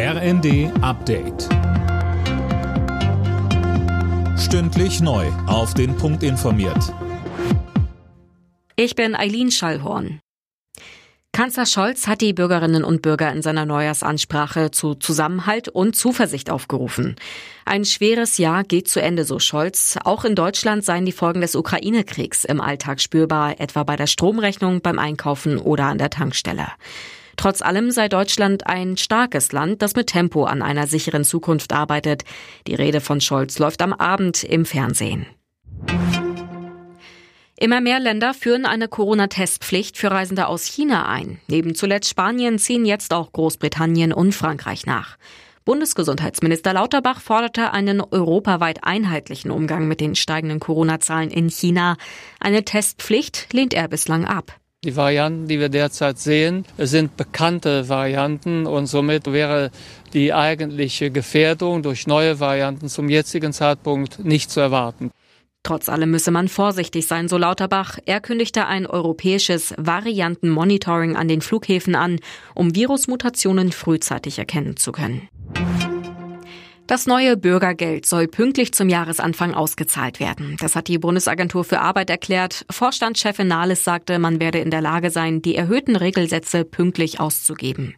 RND Update. Stündlich neu. Auf den Punkt informiert. Ich bin Eileen Schallhorn. Kanzler Scholz hat die Bürgerinnen und Bürger in seiner Neujahrsansprache zu Zusammenhalt und Zuversicht aufgerufen. Ein schweres Jahr geht zu Ende, so Scholz. Auch in Deutschland seien die Folgen des Ukraine-Kriegs im Alltag spürbar, etwa bei der Stromrechnung, beim Einkaufen oder an der Tankstelle. Trotz allem sei Deutschland ein starkes Land, das mit Tempo an einer sicheren Zukunft arbeitet. Die Rede von Scholz läuft am Abend im Fernsehen. Immer mehr Länder führen eine Corona-Testpflicht für Reisende aus China ein. Neben zuletzt Spanien ziehen jetzt auch Großbritannien und Frankreich nach. Bundesgesundheitsminister Lauterbach forderte einen europaweit einheitlichen Umgang mit den steigenden Corona-Zahlen in China. Eine Testpflicht lehnt er bislang ab. Die Varianten, die wir derzeit sehen, sind bekannte Varianten und somit wäre die eigentliche Gefährdung durch neue Varianten zum jetzigen Zeitpunkt nicht zu erwarten. Trotz allem müsse man vorsichtig sein, so Lauterbach. Er kündigte ein europäisches Variantenmonitoring an den Flughäfen an, um Virusmutationen frühzeitig erkennen zu können. Das neue Bürgergeld soll pünktlich zum Jahresanfang ausgezahlt werden. Das hat die Bundesagentur für Arbeit erklärt. Vorstandschefin Nahles sagte, man werde in der Lage sein, die erhöhten Regelsätze pünktlich auszugeben.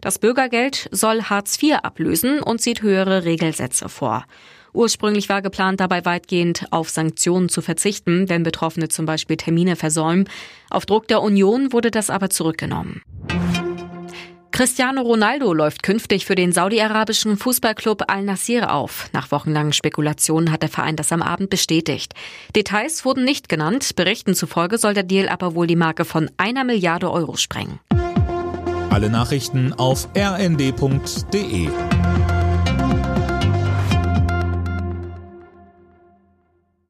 Das Bürgergeld soll Hartz IV ablösen und sieht höhere Regelsätze vor. Ursprünglich war geplant, dabei weitgehend auf Sanktionen zu verzichten, wenn Betroffene zum Beispiel Termine versäumen. Auf Druck der Union wurde das aber zurückgenommen. Cristiano Ronaldo läuft künftig für den saudi-arabischen Fußballclub Al-Nassir auf. Nach wochenlangen Spekulationen hat der Verein das am Abend bestätigt. Details wurden nicht genannt. Berichten zufolge soll der Deal aber wohl die Marke von einer Milliarde Euro sprengen. Alle Nachrichten auf rnd.de